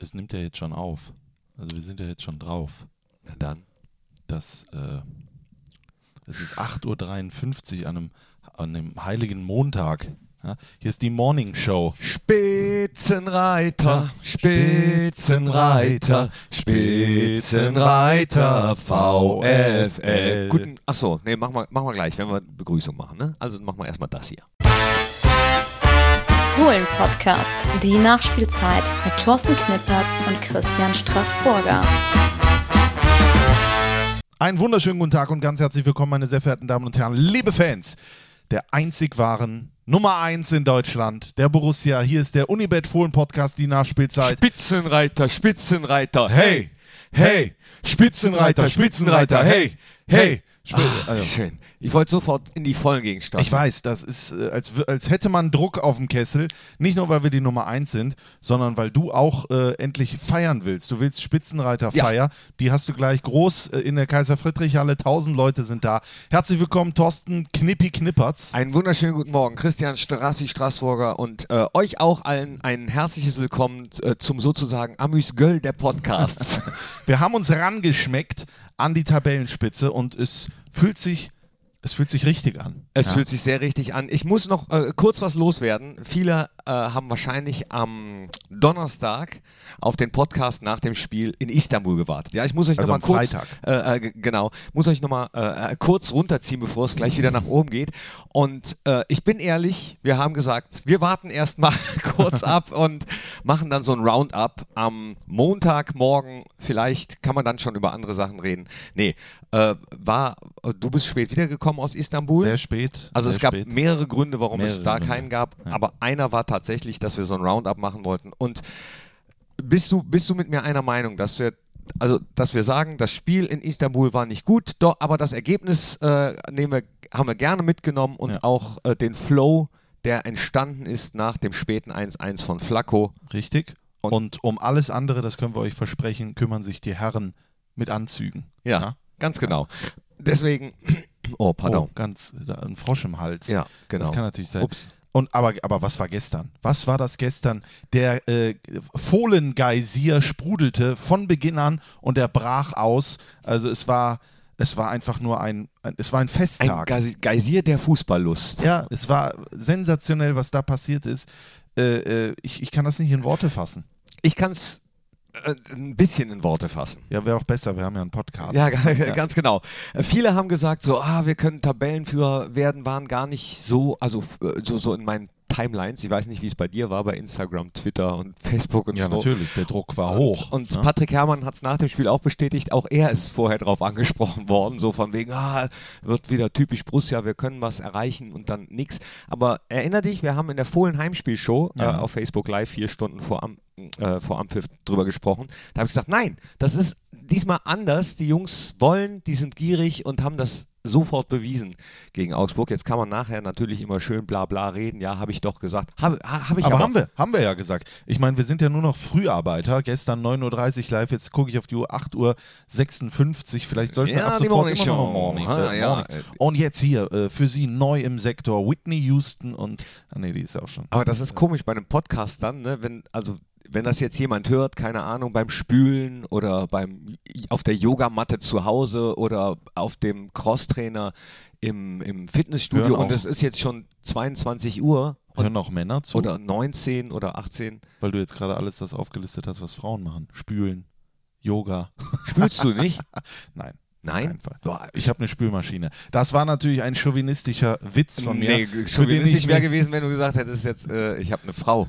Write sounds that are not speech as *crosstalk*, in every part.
Es nimmt ja jetzt schon auf. Also wir sind ja jetzt schon drauf. Na dann. Das, äh, es ist 8.53 Uhr an einem, an einem heiligen Montag. Ja, hier ist die Morning Show. Spitzenreiter, Spitzenreiter, Spitzenreiter, VfL. Guten, achso, nee, machen wir, machen wir gleich, wenn wir Begrüßung machen. Ne? Also machen wir erstmal das hier. Fohlen-Podcast, die Nachspielzeit mit Thorsten Knippertz und Christian Straßburger. Einen wunderschönen guten Tag und ganz herzlich willkommen, meine sehr verehrten Damen und Herren, liebe Fans der einzig wahren Nummer 1 in Deutschland, der Borussia. Hier ist der Unibet Fohlen Podcast, die Nachspielzeit. Spitzenreiter, Spitzenreiter. Hey, hey, Spitzenreiter, Spitzenreiter, hey, hey. Ach, also, Schön. Ich wollte sofort in die Vollen gegen starten. ich weiß, das ist, äh, als, als hätte man Druck auf dem Kessel. Nicht nur, weil wir die Nummer 1 sind, sondern weil du auch äh, endlich feiern willst. Du willst Spitzenreiterfeier. Die hast du gleich groß äh, in der Kaiser-Friedrich-Halle. Tausend Leute sind da. Herzlich willkommen, Thorsten Knippi Knippertz. Einen wunderschönen guten Morgen, Christian Strassi Straßburger und äh, euch auch allen ein herzliches Willkommen äh, zum sozusagen Amüs Göll der Podcasts. *laughs* Wir haben uns rangeschmeckt an die Tabellenspitze und es fühlt sich, es fühlt sich richtig an. Es Ja. fühlt sich sehr richtig an. Ich muss noch äh, kurz was loswerden. Viele äh, haben wahrscheinlich am Donnerstag auf den Podcast nach dem Spiel in Istanbul gewartet. Ja, ich muss euch Also noch mal am kurz, Freitag. äh, äh, genau, muss euch nochmal äh, äh, kurz runterziehen, bevor es gleich wieder nach oben geht. Und äh, ich bin ehrlich, wir haben gesagt, wir warten erstmal *laughs* kurz ab und machen dann so ein Roundup am Montagmorgen. Vielleicht kann man dann schon über andere Sachen reden. Nee, äh, war, du bist spät wiedergekommen aus Istanbul. Sehr spät. Also sehr es gab spät. mehrere Gründe, warum es Mehrere da Gründe, keinen gab, ja. aber einer war tatsächlich, dass wir so ein Roundup machen wollten. Und bist du, bist du mit mir einer Meinung, dass wir, also dass wir sagen, das Spiel in Istanbul war nicht gut, doch, aber das Ergebnis äh, nehmen wir, haben wir gerne mitgenommen und Ja. auch äh, den Flow, der entstanden ist nach dem späten 1-1 von Flacco. Richtig. Und, Und- um alles andere, das können wir euch versprechen, kümmern sich die Herren mit Anzügen. Ja, ganz genau. Deswegen, oh, pardon. Oh, ganz ein Frosch im Hals. Ja, genau. Das kann natürlich sein. Ups. Und aber, aber was war gestern? Was war das gestern? Der äh, Fohlengeysir sprudelte von Beginn an und er brach aus. Also es war, es war einfach nur ein, ein es war ein Ein Festtag. Geisi- Geysir der Fußballlust. ja, es war sensationell, was da passiert ist. Äh, äh, ich, ich kann das nicht in Worte fassen. Ich kann es ein bisschen in Worte fassen. Ja, wäre auch besser. Wir haben ja einen Podcast. Ja, *laughs* ga- ganz genau. Äh, Viele haben gesagt, so, ah, wir können Tabellenführer werden, waren gar nicht so, also äh, so, so in meinen Timelines. Ich weiß nicht, wie es bei dir war, bei Instagram, Twitter und Facebook und Ja, so. natürlich. Der Druck war hoch. Und ne? Patrick Herrmann hat es nach dem Spiel auch bestätigt, auch er ist vorher drauf angesprochen *laughs* worden, so von wegen, ah, wird wieder typisch Borussia, wir können was erreichen und dann nix. Aber erinner dich, wir haben in der Fohlen Heimspielshow äh, Ja. auf Facebook Live vier Stunden vor, Am äh, vor Ampfiff drüber gesprochen. Da habe ich gesagt, nein, das ist diesmal anders. Die Jungs wollen, die sind gierig und haben das sofort bewiesen gegen Augsburg. Jetzt kann man nachher natürlich immer schön bla bla reden. Ja, habe ich doch gesagt. Habe ha, hab ich aber, aber haben wir, haben wir ja gesagt. Ich meine, wir sind ja nur noch Früharbeiter. Gestern 9.30 Uhr live, jetzt gucke ich auf die Uhr 8.56 Uhr. Vielleicht sollten wir Ja, ab sofort immer noch. Morning, Ah, äh, ja. Morning. Und jetzt hier äh, für Sie neu im Sektor Whitney Houston und, ah nee, die ist auch schon. Aber das ist komisch bei einem Podcast dann, ne? wenn, also wenn das jetzt jemand hört, keine Ahnung, beim Spülen oder beim auf der Yogamatte zu Hause oder auf dem Crosstrainer im, im Fitnessstudio und es ist jetzt schon 22 Uhr Hören auch Männer zu, oder 19 oder 18. weil du jetzt gerade alles das aufgelistet hast, was Frauen machen. Spülen, Yoga. Spülst du nicht? *laughs* Nein. Nein? Boah, Ich habe eine Spülmaschine. Das war natürlich ein chauvinistischer Witz von mir. Nee, chauvinistisch wäre gewesen, wenn du gesagt hättest, jetzt, äh, ich habe eine Frau.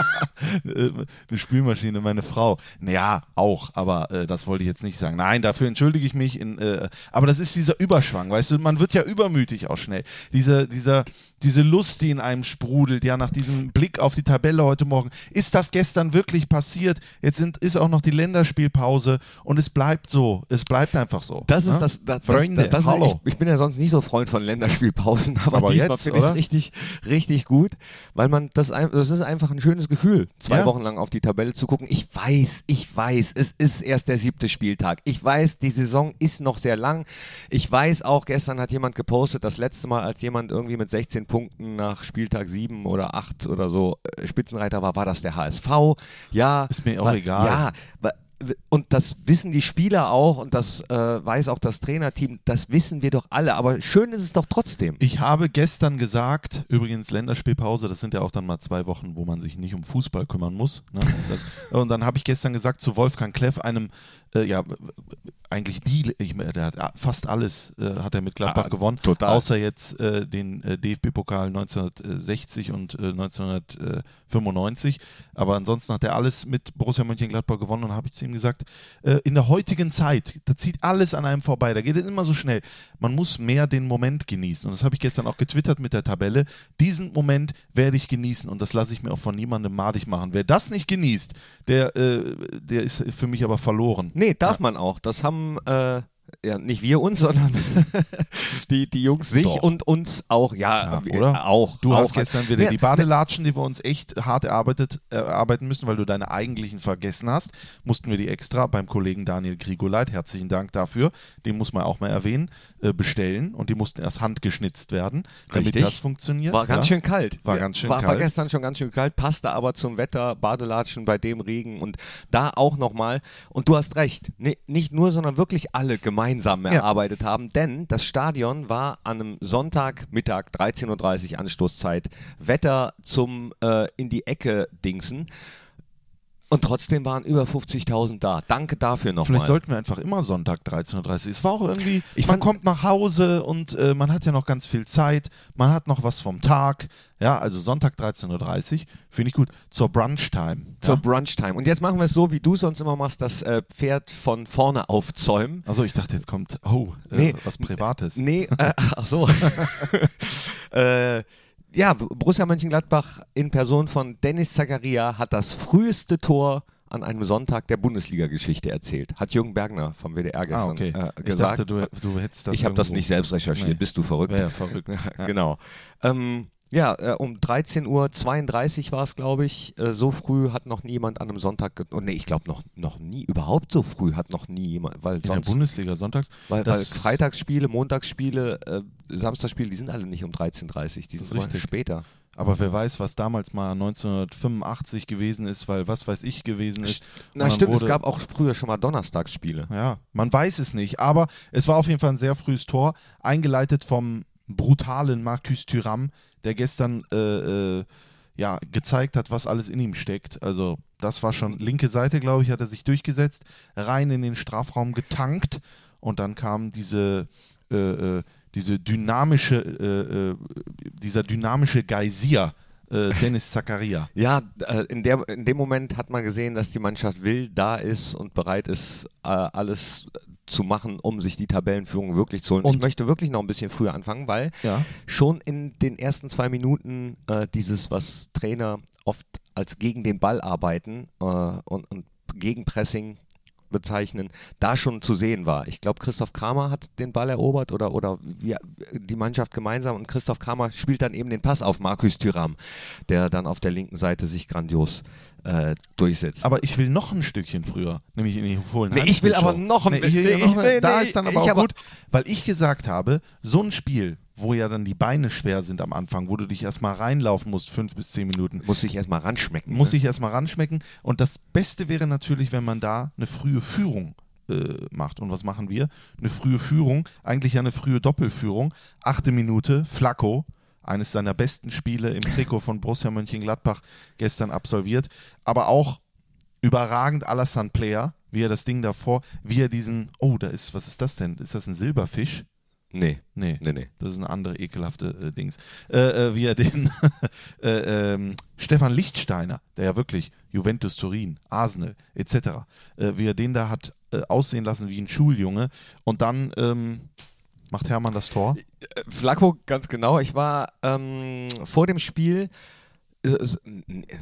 *laughs* äh, eine Spülmaschine, meine Frau. Naja, auch, aber äh, das wollte ich jetzt nicht sagen. Nein, dafür entschuldige ich mich. In, äh, aber das ist dieser Überschwang, weißt du, man wird ja übermütig auch schnell. Diese, dieser, diese Lust, die in einem sprudelt, ja, nach diesem Blick auf die Tabelle heute Morgen. Ist das gestern wirklich passiert? Jetzt sind, ist auch noch die Länderspielpause und es bleibt so. Es bleibt einfach so. Das ist ne? das, das, Freunde, das, das ist, hallo. ich, ich bin ja sonst nicht so Freund von Länderspielpausen, *laughs* aber, Aber diesmal finde ich es richtig, richtig gut, weil man das, das ist einfach ein schönes Gefühl, zwei Ja. Wochen lang auf die Tabelle zu gucken. Ich weiß, ich weiß, es ist erst der siebte Spieltag. Ich weiß, die Saison ist noch sehr lang. Ich weiß auch, gestern hat jemand gepostet, das letzte Mal, als jemand irgendwie mit 16 Punkten nach Spieltag 7 oder 8 oder so äh, Spitzenreiter war, war das der HSV. Ja, Ist mir auch wa- egal. Ja, und das wissen die Spieler auch und das äh, weiß auch das Trainerteam, das wissen wir doch alle, aber schön ist es doch trotzdem. Ich habe gestern gesagt, übrigens Länderspielpause, das sind ja auch dann mal zwei Wochen, wo man sich nicht um Fußball kümmern muss. Ne? Das, und dann habe ich gestern gesagt zu Wolfgang Kleff, einem, äh, ja, eigentlich die, ich, meine, der hat fast alles äh, hat er mit Gladbach Ah, gewonnen, total. außer jetzt äh, den äh, DFB-Pokal 1960 und äh, 1995. Aber ansonsten hat er alles mit Borussia Mönchengladbach gewonnen und habe ich zu ihm gesagt, äh, in der heutigen Zeit, da zieht alles an einem vorbei, da geht es immer so schnell. Man muss mehr den Moment genießen. Und das habe ich gestern auch getwittert mit der Tabelle. Diesen Moment werde ich genießen und das lasse ich mir auch von niemandem madig machen. Wer das nicht genießt, der, äh, der ist für mich aber verloren. Nee, darf man auch. Das haben äh, ja, nicht wir uns, *laughs* sondern die, die Jungs sich Doch. und uns auch. Ja, Ja, oder? Auch. Du auch. hast gestern wieder Ja, die Badelatschen, die wir uns echt hart erarbeitet, erarbeiten müssen, weil du deine eigentlichen vergessen hast. Mussten wir die extra beim Kollegen Daniel Grigoleit, herzlichen Dank dafür, den muss man auch mal erwähnen, äh, bestellen und die mussten erst handgeschnitzt werden, damit Richtig. das funktioniert. War ganz ja. schön kalt. War ganz schön war, War kalt. gestern schon ganz schön kalt, passte aber zum Wetter, Badelatschen bei dem Regen und da auch nochmal. Und du hast recht, nee, nicht nur, sondern wirklich alle gemeinsam Ja. erarbeitet haben, denn das Stadion war an einem Sonntagmittag, 13.30 Uhr Anstoßzeit, Wetter zum äh, in die Ecke dingsen. Und trotzdem waren über 50.000 da. Danke dafür nochmal. Vielleicht sollten wir einfach immer Sonntag 13.30 Uhr. Es war auch irgendwie, Ich man kommt nach Hause und äh, man hat ja noch ganz viel Zeit, man hat noch was vom Tag. Ja, also Sonntag 13.30 Uhr, finde ich gut. Zur Brunchtime. zur Ja? Brunchtime. Und jetzt machen wir es so, wie du sonst immer machst, das äh, Pferd von vorne aufzäumen. Also ich dachte, jetzt kommt, oh, äh, Nee. was Privates. Nee, äh, ach so. *laughs* *laughs* äh, ja, Borussia Mönchengladbach in Person von Dennis Zakaria hat das früheste Tor an einem Sonntag der Bundesliga-Geschichte erzählt. Hat Jürgen Bergner vom WDR Ah, gestern okay. äh, ich gesagt. dachte, du, du hättest das ich habe das nicht selbst recherchiert. Nee. Bist du verrückt? Ja verrückt. *laughs* Ja. Genau. Ähm, ja, äh, um 13.32 Uhr war es, glaube ich. Äh, so früh hat noch niemand an einem Sonntag. Oh, nee, ich glaube noch, noch nie. Überhaupt so früh hat noch nie jemand. Weil In der sonst Bundesliga sonntags. weil, weil Freitagsspiele, Montagsspiele, äh, Samstagsspiele, die sind alle nicht um 13.30 Uhr, die sind richtig. später. Aber wer weiß, was damals mal 1985 gewesen ist, weil was weiß ich gewesen ist. Na stimmt, es gab auch früher schon mal Donnerstagsspiele. Ja, man weiß es nicht, aber es war auf jeden Fall ein sehr frühes Tor, eingeleitet vom brutalen Marcus Thuram, der gestern äh, äh, ja, gezeigt hat, was alles in ihm steckt. Also das war schon linke Seite, glaube ich, hat er sich durchgesetzt, rein in den Strafraum getankt und dann kam diese, äh, äh, diese dynamische, äh, äh, dieser dynamische Geysir, äh, Dennis Zakaria. *laughs* Ja, äh, in, der, in dem Moment hat man gesehen, dass die Mannschaft will, da ist und bereit ist, äh, alles zu machen, um sich die Tabellenführung wirklich zu holen. ich Und- möchte wirklich noch ein bisschen früher anfangen, weil Ja. schon in den ersten zwei Minuten äh, dieses, was Trainer oft als gegen den Ball arbeiten äh, und, und Gegenpressing bezeichnen, da schon zu sehen war. Ich glaube, Christoph Kramer hat den Ball erobert oder, oder wir, die Mannschaft gemeinsam und Christoph Kramer spielt dann eben den Pass auf Markus Thüram, der dann auf der linken Seite sich grandios äh, durchsetzt. Aber ich will noch ein Stückchen früher, nämlich in die Fohlen. Nee, ich will aber noch ein nee, bisschen- eine- nee, Da nee, ist dann aber auch gut, weil ich gesagt habe, so ein Spiel, wo ja dann die Beine schwer sind am Anfang, wo du dich erstmal reinlaufen musst, fünf bis zehn Minuten, muss ich erstmal ranschmecken. muss ne? ich erstmal ranschmecken. Und das Beste wäre natürlich, wenn man da eine frühe Führung äh, macht. Und was machen wir? Eine frühe Führung, eigentlich ja eine frühe Doppelführung. Achte Minute, Flacco, eines seiner besten Spiele im Trikot von Borussia Mönchengladbach gestern absolviert. Aber auch überragend Alassane Player, wie er das Ding davor, wie er diesen, oh, da ist, was ist das denn? Ist das ein Silberfisch? Nee, Nee. nee, nee. Das ist eine andere ekelhafte äh, Dings. Äh, äh, wie er den *laughs* äh, ähm, Stefan Lichtsteiner, der ja wirklich Juventus Turin, Arsenal etc., äh, wie er den da hat äh, aussehen lassen wie ein Schuljunge und dann ähm, macht Hermann das Tor. Flacco, ganz genau. Ich war ähm, vor dem Spiel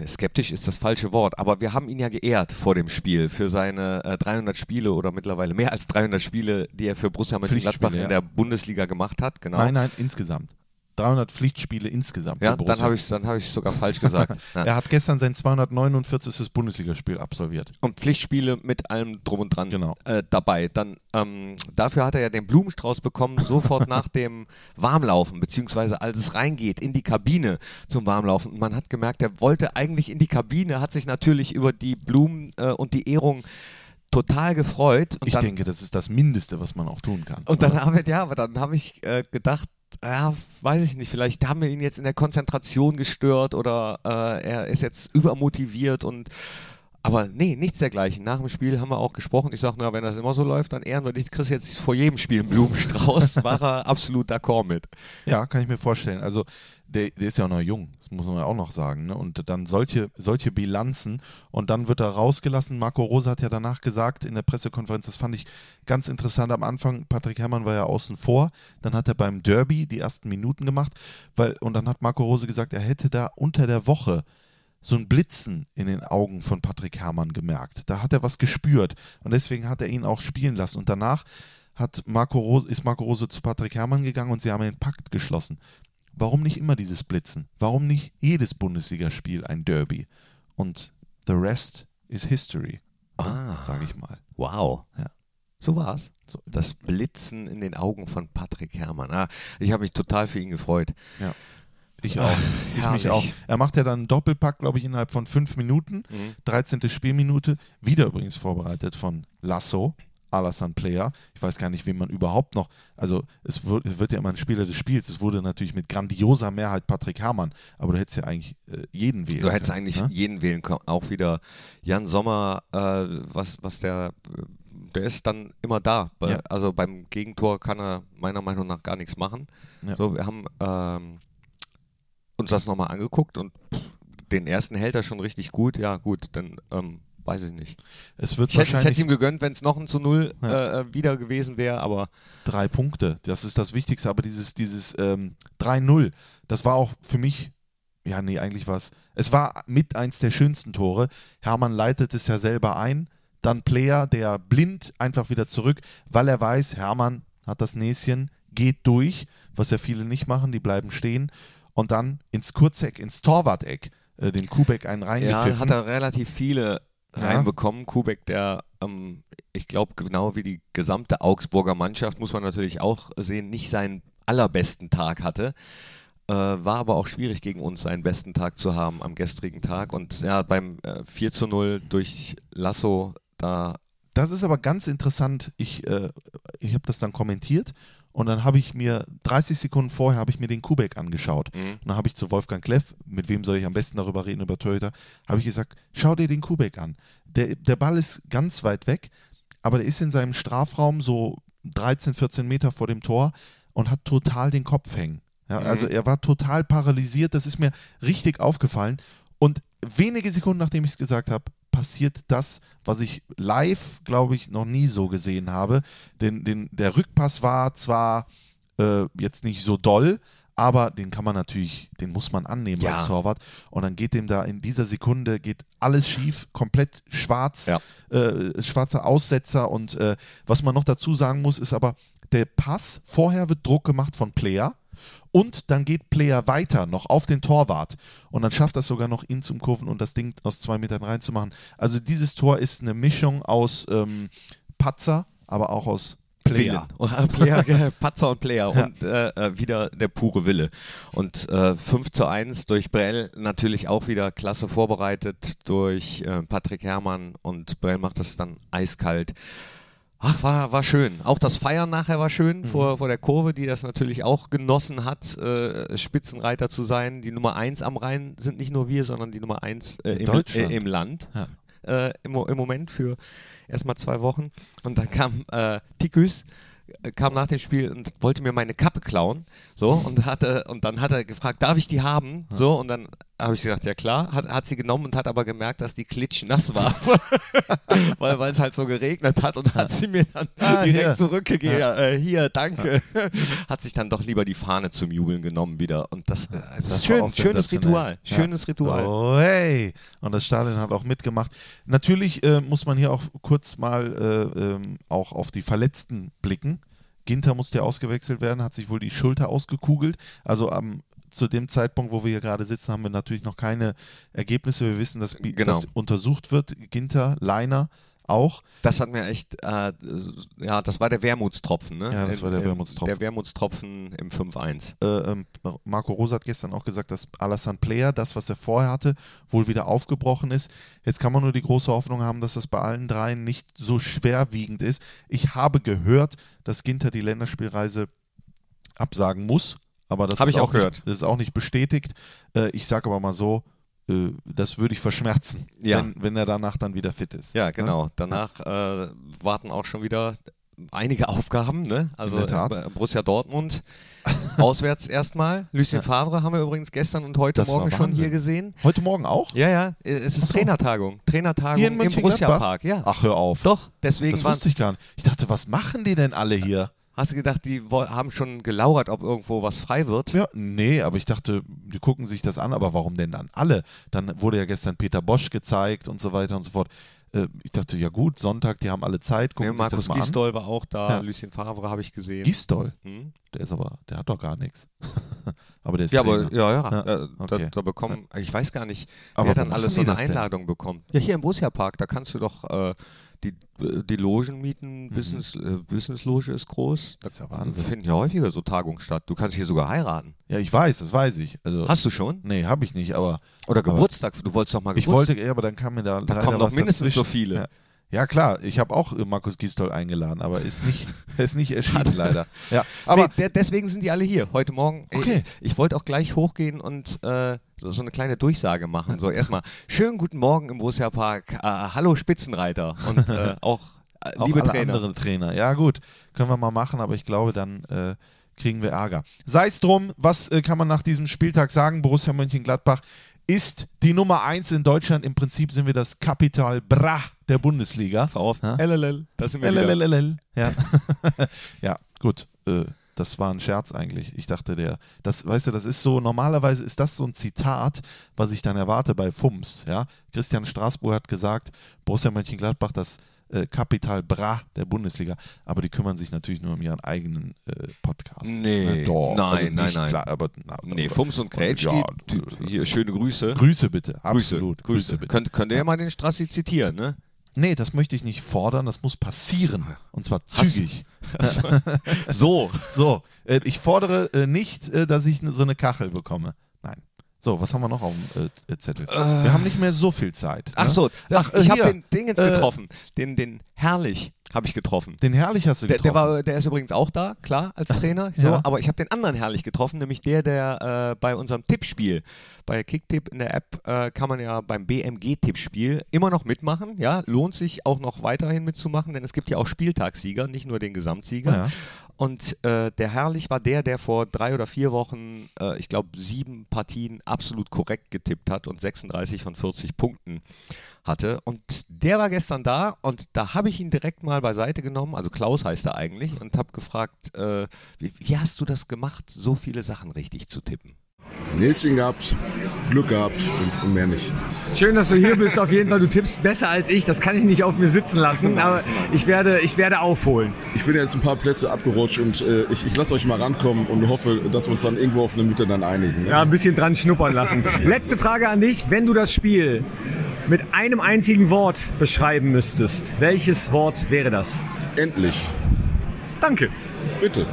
skeptisch ist das falsche Wort, aber wir haben ihn ja geehrt vor dem Spiel für seine 300 Spiele oder mittlerweile mehr als 300 Spiele, die er für Borussia Mönchengladbach in der Bundesliga gemacht hat. Genau. Nein, nein, insgesamt. 300 Pflichtspiele insgesamt. Ja, dann habe ich dann ich sogar falsch *laughs* gesagt. Ja. er hat gestern sein 249. Bundesligaspiel absolviert. Und Pflichtspiele mit allem drum und dran genau. äh, dabei. Dann ähm, dafür hat er ja den Blumenstrauß bekommen sofort *laughs* nach dem Warmlaufen beziehungsweise als es reingeht in die Kabine zum Warmlaufen. Und man hat gemerkt, er wollte eigentlich in die Kabine, hat sich natürlich über die Blumen äh, und die Ehrung total gefreut. Ich dann, denke, das ist das Mindeste, was man auch tun kann. Und dann habe ja, aber dann habe ich äh, gedacht, ja, weiß ich nicht, vielleicht haben wir ihn jetzt in der Konzentration gestört oder äh, er ist jetzt übermotiviert und aber nee, nichts dergleichen. Nach dem Spiel haben wir auch gesprochen. Ich sage, na, wenn das immer so läuft, dann ehren wir dich. Chris jetzt vor jedem Spiel einen Blumenstrauß. *laughs* War er absolut d'accord mit. Ja, kann ich mir vorstellen. Also, der, der, ist ja auch noch jung, das muss man ja auch noch sagen. Ne? Und dann solche, solche Bilanzen und dann wird er rausgelassen. Marco Rose hat ja danach gesagt in der Pressekonferenz, das fand ich ganz interessant am Anfang. Patrick Herrmann war ja außen vor. Dann hat er beim Derby die ersten Minuten gemacht. Weil, und dann hat Marco Rose gesagt, er hätte da unter der Woche so ein Blitzen in den Augen von Patrick Herrmann gemerkt. Da hat er was gespürt und deswegen hat er ihn auch spielen lassen. Und danach hat Marco Rose, ist Marco Rose zu Patrick Herrmann gegangen und sie haben einen Pakt geschlossen. Warum nicht immer dieses Blitzen? Warum nicht jedes Bundesligaspiel ein Derby? Und the rest is history, ah, sage ich mal. Wow. Ja. So war's. So. Das Blitzen in den Augen von Patrick Herrmann. Ah, ich habe mich total für ihn gefreut. Ja. Ich auch. ich mich auch. Er macht ja dann einen Doppelpack, glaube ich, innerhalb von fünf Minuten. Mhm. 13. Spielminute. Wieder übrigens vorbereitet von Lasso, Alassane Player. Ich weiß gar nicht, wen man überhaupt noch. Also, es wird, ja immer ein Spieler des Spiels. Es wurde natürlich mit grandioser Mehrheit Patrick Herrmann. Aber du hättest ja eigentlich äh, jeden wählen Du hättest können, eigentlich ne? jeden wählen können. Auch wieder Jan Sommer, äh, was, was der. Der ist dann immer da. Ja. Also beim Gegentor kann er meiner Meinung nach gar nichts machen. Ja. So, wir haben ähm, uns das nochmal angeguckt und pff, den ersten hält er schon richtig gut. Ja, gut, dann ähm, weiß ich nicht. Es wird ich, hätte, ich hätte ihm gegönnt, wenn es noch ein zu Null ja. Äh, äh, wieder gewesen wäre, aber. Drei Punkte, das ist das Wichtigste, aber dieses, dieses ähm, 3-0, das war auch für mich. Ja, nee, eigentlich war es. Es war mit eins der schönsten Tore. Hermann leitet es ja selber ein. Dann Player, der blind einfach wieder zurück, weil er weiß, Hermann hat das Näschen, geht durch, was ja viele nicht machen, die bleiben stehen und dann ins Kurzeck, ins Torwart-Eck, äh, den Kubek einen reingepfiffen. Ja, hat er relativ viele reinbekommen. Ja. Kubek, der, ähm, ich glaube, genau wie die gesamte Augsburger Mannschaft, muss man natürlich auch sehen, nicht seinen allerbesten Tag hatte. Äh, war aber auch schwierig gegen uns seinen besten Tag zu haben am gestrigen Tag. Und ja, beim äh, 4 zu 0 durch Lasso, da. Das ist aber ganz interessant. Ich, äh, ich habe das dann kommentiert und dann habe ich mir 30 Sekunden vorher habe ich mir den Kubek angeschaut. Mhm. Und dann habe ich zu Wolfgang Kleff, mit wem soll ich am besten darüber reden, über Torhüter, habe ich gesagt, schau dir den Kubek an. Der, der Ball ist ganz weit weg, aber der ist in seinem Strafraum so 13, 14 Meter vor dem Tor und hat total den Kopf hängen. Ja, mhm. Also er war total paralysiert, das ist mir richtig aufgefallen. Und wenige Sekunden nachdem ich es gesagt habe, passiert das, was ich live, glaube ich, noch nie so gesehen habe. Denn, denn der Rückpass war zwar äh, jetzt nicht so doll, aber den kann man natürlich, den muss man annehmen ja. als Torwart. Und dann geht dem da in dieser Sekunde geht alles schief, komplett schwarz, ja. äh, schwarzer Aussetzer. Und äh, was man noch dazu sagen muss, ist aber, der Pass, vorher wird Druck gemacht von Player und dann geht Player weiter, noch auf den Torwart. Und dann schafft das sogar noch, ihn zum Kurven und das Ding aus zwei Metern reinzumachen. Also dieses Tor ist eine Mischung aus ähm, Patzer, aber auch aus Player. *laughs* Player *laughs* Patzer und Player ja. und äh, äh, wieder der pure Wille. Und äh, 5 zu 1 durch Brell natürlich auch wieder klasse vorbereitet durch äh, Patrick Herrmann und Brell macht das dann eiskalt. Ach, war, war schön. Auch das Feiern nachher war schön mhm. vor, vor der Kurve, die das natürlich auch genossen hat, äh, Spitzenreiter zu sein. Die Nummer 1 am Rhein sind nicht nur wir, sondern die Nummer 1 äh, im, äh, im, Land. Ja. Äh, Im, Im Moment für erstmal zwei Wochen. Und dann kam äh, Tikus äh, kam nach dem Spiel und wollte mir meine Kappe klauen. So, und hatte, und dann hat er gefragt, darf ich die haben? So, und dann habe ich gesagt, ja klar. Hat, hat sie genommen und hat aber gemerkt, dass die klitschnass war. *laughs* weil weil es halt so geregnet hat und hat sie mir dann Ah, direkt hier. zurückgegeben. Ja. Äh, hier, danke. *laughs* hat sich dann doch lieber die Fahne zum Jubeln genommen wieder. Und das, äh, das, Das schön, schönes. Ritual. Schönes Ritual. Oh, hey. Und das Stadion hat auch mitgemacht. Natürlich äh, muss man hier auch kurz mal äh, ähm, auch auf die Verletzten blicken. Ginter musste ja ausgewechselt werden, hat sich wohl die Schulter ausgekugelt. Also am zu dem Zeitpunkt, wo wir hier gerade sitzen, haben wir natürlich noch keine Ergebnisse. Wir wissen, dass Genau. das untersucht wird. Ginter, Leiner auch. Das hat mir echt, äh, ja, das war der Wermutstropfen, ne? Ja, das war der Wermutstropfen. Der Wermutstropfen im 5-1. Äh, ähm, Marco Rosa hat gestern auch gesagt, dass Alassane Player, das, was er vorher hatte, wohl wieder aufgebrochen ist. Jetzt kann man nur die große Hoffnung haben, dass das bei allen dreien nicht so schwerwiegend ist. Ich habe gehört, dass Ginter die Länderspielreise absagen muss, aber das Habe ist ich auch nicht, gehört. Das ist auch nicht bestätigt. Äh, ich sage aber mal so, äh, das würde ich verschmerzen, Ja. wenn, wenn er danach dann wieder fit ist. Ja, genau. Danach äh, warten auch schon wieder einige *laughs* Aufgaben, ne? Also In der Tat. äh, Borussia Dortmund *laughs* auswärts erstmal. Lucien Favre haben wir übrigens gestern und heute Das Morgen schon hier gesehen. Heute Morgen auch? Ja, ja, es ist so. Trainertagung. Trainertagung Hier im? Borussia Park, ja. Ach, hör auf. Doch, deswegen das wusste ich gar nicht. Ich dachte, was machen die denn alle hier? Hast du gedacht, die haben schon gelauert, ob irgendwo was frei wird? Ja, nee, aber ich dachte, die gucken sich das an, aber warum denn dann alle? Dann wurde ja gestern Peter Bosch gezeigt und so weiter und so fort. Äh, ich dachte, ja gut, Sonntag, die haben alle Zeit, gucken Nee, sich das Markus mal an. Gisdol war auch da, Ja. Lucien Favre habe ich gesehen. Gistol, Hm? der ist aber, der hat doch gar nichts. *laughs* aber der ist Ja, Trainer. aber ja, ja, Ja, äh, okay. da, da bekommen, ich weiß gar nicht, Aber wer dann alles so eine das denn? Einladung bekommt. Ja, hier im Borussia Park, da kannst du doch äh, die, die Logen mieten, Business, äh, Business-Loge ist groß. Da Mhm. Das ist ja Wahnsinn. finden ja häufiger so Tagungen statt. Du kannst hier sogar heiraten. Ja, ich weiß, das weiß ich. Also, Hast du schon? nee, habe ich nicht, aber Oder Aber- Geburtstag? Du wolltest doch mal ich Geburtstag. wollte, ja, aber dann kam mir da, Da kommen doch mindestens so dazwischen. viele. Ja. Ja klar, ich habe auch äh, Markus Gistol eingeladen, aber ist nicht, er *laughs* ist nicht erschienen leider. Ja, aber nee, der, deswegen sind die alle hier heute Morgen. Äh, Okay. Ich wollte auch gleich hochgehen und äh, so, so eine kleine Durchsage machen. So erstmal schönen guten Morgen im Borussia Park. Äh, hallo Spitzenreiter und äh, *laughs* auch, äh, Auch liebe Trainer. andere Trainer. Ja, gut, können wir mal machen, aber ich glaube, dann kriegen wir Ärger. Sei es drum, was kann man nach diesem Spieltag sagen? Borussia Mönchengladbach ist die Nummer 1 in Deutschland. Im Prinzip sind wir das Kapital Bra der Bundesliga. Fahr auf. Ja? LLL. Das sind wir. LLLL. Ja, ja gut. Äh, das war ein Scherz eigentlich. Ich dachte, der, das, weißt du, das ist so, normalerweise ist das so ein Zitat, was ich dann erwarte bei FUMS. Ja? Christian Straßburg hat gesagt, Borussia Mönchengladbach, das äh, Kapital Bra der Bundesliga, aber die kümmern sich natürlich nur um ihren eigenen äh, Podcast. Nee, Ne? Doch, nein, also nein, nein. Klar, aber, na, Nee, aber, Fums und Kretsch, Ja, die, die, schöne Grüße. Grüße bitte, Grüße, absolut. Grüße. bitte. Könnt, könnt ihr ja mal den Strassi zitieren, ne? Nee, das möchte ich nicht fordern, das muss passieren. Und zwar zügig. *laughs* So. So, äh, ich fordere äh, nicht, äh, dass ich so eine Kachel bekomme. Nein. So, was haben wir noch auf dem äh, äh, Zettel? wir haben nicht mehr so viel Zeit. Ach ne? so, Ach, ich habe den Ding jetzt Äh, getroffen. Den, den Herrlich habe ich getroffen. Den Herrlich hast du Der, getroffen. der, war, der ist übrigens auch da, klar, als Trainer. So, Ja. Aber ich habe den anderen herrlich getroffen, nämlich der, der äh, bei unserem Tippspiel, bei Kicktipp in der App, äh, kann man ja beim BMG-Tippspiel immer noch mitmachen. Ja, lohnt sich auch noch weiterhin mitzumachen, denn es gibt ja auch Spieltagssieger, nicht nur den Gesamtsieger. Ja. Und äh, der Herrlich war der, der vor drei oder vier Wochen, äh, ich glaube, sieben Partien absolut korrekt getippt hat und 36 von 40 Punkten hatte. Und der war gestern da und da habe ich ihn direkt mal beiseite genommen, also Klaus heißt er eigentlich, und habe gefragt, äh, wie, wie hast du das gemacht, so viele Sachen richtig zu tippen? Näschen gehabt, Glück gehabt und, und mehr nicht. Schön, dass du hier bist. Auf jeden Fall, du tippst besser als ich. Das kann ich nicht auf mir sitzen lassen. Aber ich werde, ich werde aufholen. Ich bin jetzt ein paar Plätze abgerutscht und äh, ich, ich lasse euch mal rankommen und hoffe, dass wir uns dann irgendwo auf eine Mitte dann einigen. ne? Ja, ein bisschen dran schnuppern lassen. *laughs* Letzte Frage an dich. Wenn du das Spiel mit einem einzigen Wort beschreiben müsstest, welches Wort wäre das? Endlich. Danke. Bitte.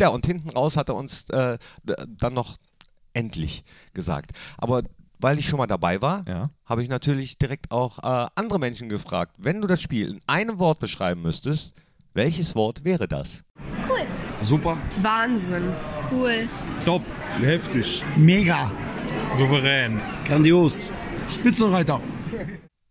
Ja, und hinten raus hat er uns äh, dann noch endlich gesagt. Aber weil ich schon mal dabei war, Ja. habe ich natürlich direkt auch äh, andere Menschen gefragt. Wenn du das Spiel in einem Wort beschreiben müsstest, welches Wort wäre das? Super. Wahnsinn. Cool. Top. Heftig. Mega. Souverän. Grandios. Spitzenreiter.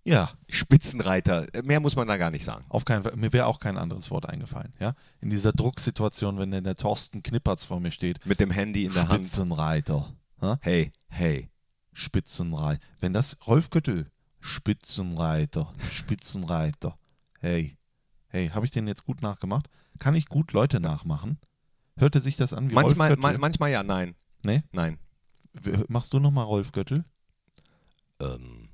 Ja, Spitzenreiter. Mehr muss man da gar nicht sagen. auf keinen Fall. Mir wäre auch kein anderes Wort eingefallen. Ja? In dieser Drucksituation, wenn der Thorsten Knippertz vor mir steht. Mit dem Handy in der Hand. Spitzenreiter. Hey, hey. Spitzenreiter. Wenn das Rolf Göttel, Spitzenreiter, Spitzenreiter. Hey, hey, habe ich den jetzt gut nachgemacht? Kann ich gut Leute nachmachen? Hörte sich das an wie Manchmal, Rolf ma Göttel? manchmal ja, nein. nee? Nein. Machst du nochmal Rolf Göttel? Ähm,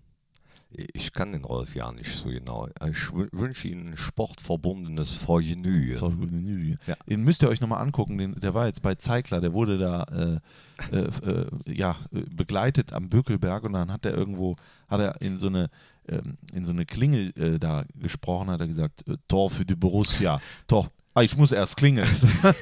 ich kann den Rolf ja nicht so genau. Ich wü- wünsche Ihnen ein sportverbundenes Vergnügen. Ja. Den müsst ihr euch nochmal angucken. Den, der war jetzt bei Zeigler, der wurde da äh, äh, äh, ja, begleitet am Bökelberg und dann hat er irgendwo, hat er in so eine, ähm, in so eine Klingel äh, da gesprochen, hat er gesagt, äh, Tor für die Borussia. Tor. Ah, ich muss erst klingeln.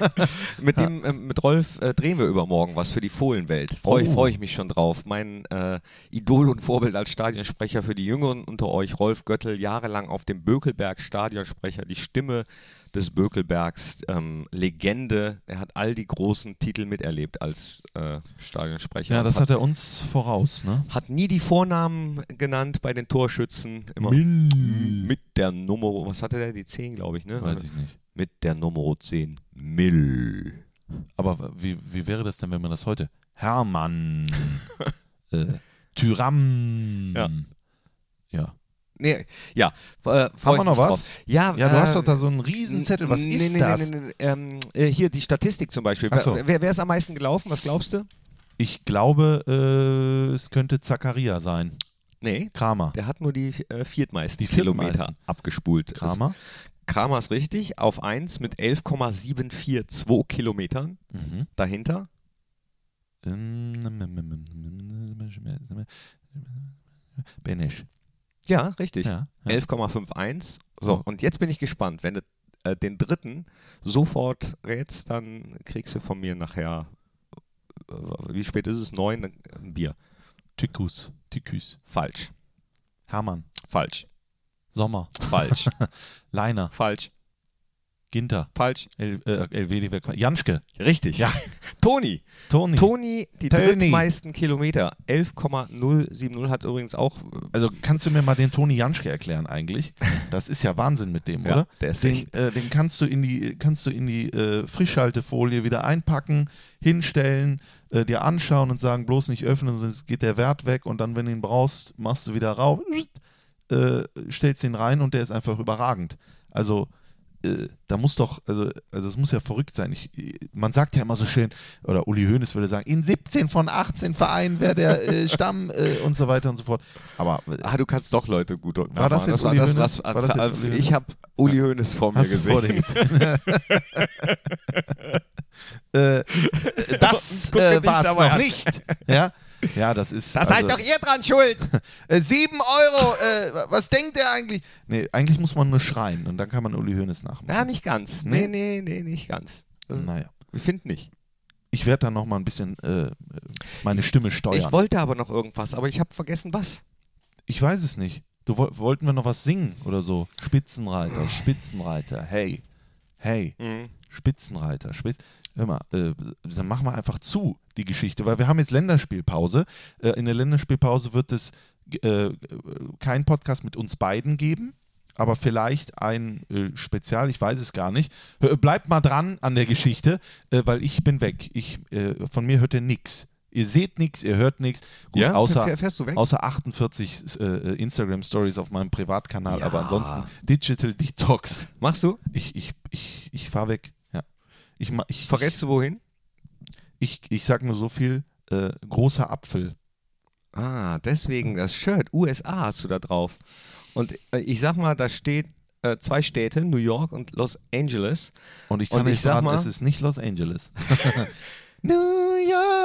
*laughs* Mit, dem, ähm, mit Rolf äh, drehen wir übermorgen was für die Fohlenwelt. Freue Oh. freu ich mich schon drauf. Mein äh, Idol und Vorbild als Stadionsprecher für die Jüngeren unter euch, Rolf Göttel, jahrelang auf dem Bökelberg Stadionsprecher, die Stimme des Bökelbergs, ähm, Legende. Er hat all die großen Titel miterlebt als äh, Stadionsprecher. ja, das hat er uns voraus, ne? hat nie die Vornamen genannt bei den Torschützen. Immer mit der Nummer, was hatte der? Die 10, glaube ich, ne? Weiß ich nicht. Mit der Nummer 10. Mill. Aber wie, wie wäre das denn, wenn man das heute? Hermann. *laughs* äh, Tyram. Ja. Ja. Nee, ja. Äh, Haben wir noch was? drauf. Ja, Ja, du äh, hast doch da so einen Riesenzettel. Was nee, ist nee, das? Nee, nee, nee, ähm, äh, hier die Statistik zum Beispiel. So. Wer, wer ist am meisten gelaufen? Was glaubst du? Ich glaube, äh, es könnte Zakaria sein. Nee. Kramer. Der hat nur die äh, viertmeisten Die Kilometer viertmeisten. abgespult. Kramer. Ist, Kramer ist richtig, auf 1 mit 11,742 Kilometern. Mhm. Dahinter Benesch. Ja, richtig. Ja, ja. 11,51. So, Oh. und jetzt bin ich gespannt. Wenn du äh, den dritten sofort rätst, dann kriegst du von mir nachher, äh, wie spät ist es? Neun, dann ein Bier. Tikus. Tikus. Falsch. Hermann. Falsch. Sommer. Falsch. *laughs* Leiner. Falsch. Ginter. Falsch. El, äh, LWD. Janschke. Richtig. Ja. Toni. Toni. Toni, die Toni. drittmeisten Kilometer. 11,070 hat übrigens auch. äh, Also kannst du mir mal den Toni Janschke erklären eigentlich? Das ist ja Wahnsinn mit dem, *laughs* Ja, oder? der ist den, äh, den kannst du in die, kannst du in die äh, Frischhaltefolie wieder einpacken, hinstellen, äh, dir anschauen und sagen, bloß nicht öffnen, sonst geht der Wert weg und dann, wenn du ihn brauchst, machst du wieder rauf, äh, stellst ihn rein und der ist einfach überragend. Also äh, da muss doch, also, also es muss ja verrückt sein. Ich, man sagt ja immer so schön, oder Uli Hoeneß würde sagen, in 17 von 18 Vereinen wäre der äh, *laughs* Stamm äh, und so weiter und so fort. Aber äh, Ah, du kannst doch Leute gut nachmachen. War das jetzt Uli das, Hoeneß? was, War das jetzt Uli Hoeneß? Ich habe Uli Hoeneß vor mir Hast gesehen. vor gesehen? *laughs* äh, das äh, war es noch nicht. Ja, ja das ist. Da also, seid doch ihr dran schuld. *laughs* äh, sieben Euro, äh, was denkt der eigentlich? Nee, eigentlich muss man nur schreien und dann kann man Uli Hoeneß nachmachen. Ja, nicht ganz. Nee? Nee, nee, nee, nicht ganz. Naja. Ich finde nicht. Ich werde dann noch mal ein bisschen äh, meine Stimme steuern. Ich wollte aber noch irgendwas, aber ich habe vergessen, was. Ich weiß es nicht. Du woll- wollten wir noch was singen oder so? Spitzenreiter, Spitzenreiter, hey, hey, Spitzenreiter, Spitz. Hör mal, äh, dann machen wir einfach zu die Geschichte, weil wir haben jetzt Länderspielpause. Äh, in der Länderspielpause wird es äh, kein Podcast mit uns beiden geben, aber vielleicht ein äh, Spezial, ich weiß es gar nicht. Hör- Bleibt mal dran an der Geschichte, äh, weil ich bin weg. Ich, äh, von mir hört ihr nichts. Ihr seht nichts, ihr hört nichts. Gut, Ja? außer, Fähr- fährst du weg? außer 48 äh, Instagram-Stories auf meinem Privatkanal, Ja. aber ansonsten Digital Detox. Machst du? Ich, ich, ich, ich fahr weg. Ja. Ich, ich, Verrätst du wohin? ich, ich sag nur so viel, äh, großer Apfel. Ah, deswegen das Shirt. USA hast du da drauf. Und äh, ich sag mal, da steht äh, zwei Städte, New York und Los Angeles. Und ich kann Und nicht ich sag sagen, mal- es ist nicht Los Angeles. *laughs* *laughs* New York!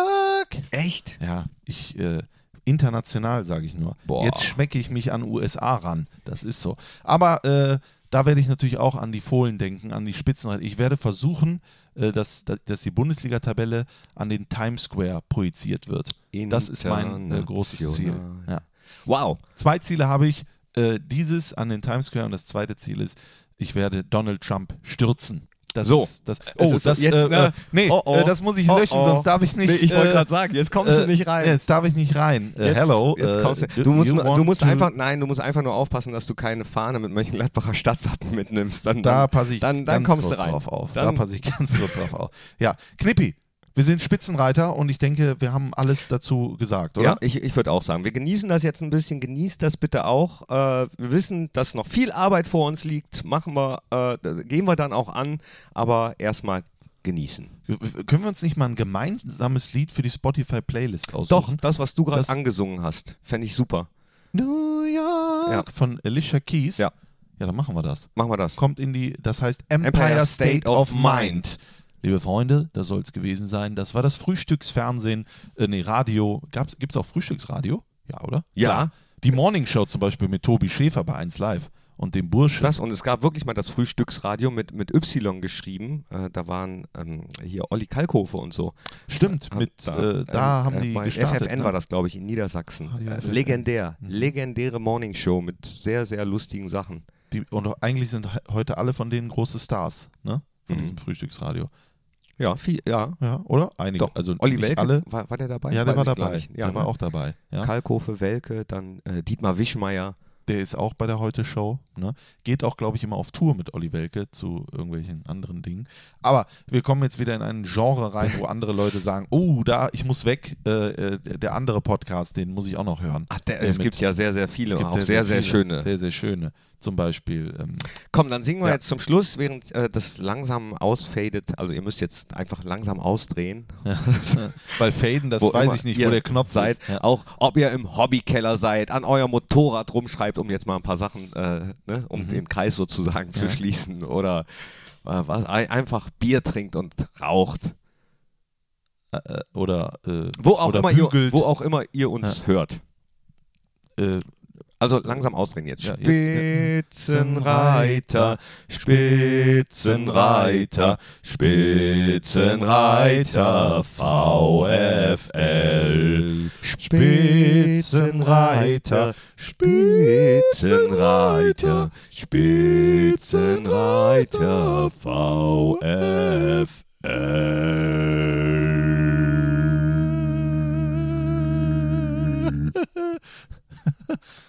Echt? Ja, ich, äh, international sage ich nur. Boah. Jetzt schmecke ich mich an USA ran. Das ist so. Aber äh, da werde ich natürlich auch an die Fohlen denken, an die Spitzenreiter. Ich werde versuchen, äh, dass, dass die Bundesliga-Tabelle an den Times Square projiziert wird. Das ist mein äh, großes Ziel. Ja. Wow. Zwei Ziele habe ich. Äh, dieses an den Times Square und das zweite Ziel ist, ich werde Donald Trump stürzen. Das So. Ist, das, oh, so, das, jetzt, äh, ne? nee, Oh, oh. äh, das muss ich Oh, löschen, oh. sonst darf ich nicht. Nee, ich wollte gerade sagen, jetzt kommst du äh, nicht rein. Jetzt darf ich nicht rein. Jetzt- hello. Jetzt kommst du, du musst, du musst einfach, nein, du musst einfach nur aufpassen, dass du keine Fahne mit Mönchengladbacher Stadtwappen mitnimmst. Dann, Da passe ich dann, dann ganz kommst du rein. drauf auf. Dann, da passe ich ganz groß drauf auf. Ja, Knippi, wir sind Spitzenreiter und ich denke, wir haben alles dazu gesagt, oder? Ja, ich, ich würde auch sagen, wir genießen das jetzt ein bisschen, genießt das bitte auch. Äh, wir wissen, dass noch viel Arbeit vor uns liegt, machen wir, äh, gehen wir dann auch an, aber erstmal genießen. Können wir uns nicht mal ein gemeinsames Lied für die Spotify-Playlist Doch, aussuchen? das, was du gerade angesungen hast, fände ich super. New York Ja. von Alicia Keys. Ja. Ja, dann machen wir das. Machen wir das. Kommt in die, das heißt Empire, Empire State, State of of Mind. Liebe Freunde, das soll es gewesen sein. Das war das Frühstücksfernsehen, äh, nee, Radio. Gibt es auch Frühstücksradio? Ja, oder? Ja. Klar. Die Morning Show zum Beispiel mit Tobi Schäfer bei 1 Live und dem Burschen. Das und es gab wirklich mal das Frühstücksradio mit, mit Y geschrieben. Äh, da waren ähm, hier Olli Kalkofe und so. Stimmt, mit, äh, da haben die gestartet. FFN ne? war das, glaube ich, in Niedersachsen. Radio Äh, legendär. Mhm. Legendäre Morning Show mit sehr, sehr lustigen Sachen. Die, und eigentlich sind he- heute alle von denen große Stars, ne? Von Mhm. diesem Frühstücksradio. Ja, viel, ja. Ja, oder? Einige. Doch. Also Olli Welke, alle. War, war der dabei? Ja, der Weiß war dabei. Ja, der war ne? auch dabei. Ja. Kalkofe, Welke, dann äh, Dietmar Wischmeier. Der ist auch bei der Heute-Show. Ne? Geht auch, glaube ich, immer auf Tour mit Olli Welke zu irgendwelchen anderen Dingen. Aber wir kommen jetzt wieder in ein Genre rein, wo andere Leute sagen: *laughs* Oh, da, ich muss weg. Äh, äh, der andere Podcast, den muss ich auch noch hören. Ach, der, es mit- gibt ja sehr, sehr viele, Es gibt auch sehr, sehr, viele. schöne. Sehr, sehr schöne. Zum Beispiel. Ähm, Komm, dann singen wir Ja. jetzt zum Schluss, während äh, das langsam ausfadet. Also ihr müsst jetzt einfach langsam ausdrehen. *laughs* weil Faden, das Wo weiß ich nicht, wo der Knopf seid. ist. Ja. Auch ob ihr im Hobbykeller seid, an eurem Motorrad rumschreibt, um jetzt mal ein paar Sachen, äh, ne, um den Kreis sozusagen zu Mhm. Ja. schließen. Oder äh, was, ein- einfach Bier trinkt und raucht. Äh, oder äh, Wo auch, oder immer, ihr, wo auch immer ihr uns hört. Also langsam ausdrehen jetzt. Ja, jetzt, Spitzenreiter, Spitzenreiter, Spitzenreiter, VfL. Spitzenreiter, Spitzenreiter, Spitzenreiter, VfL. *laughs*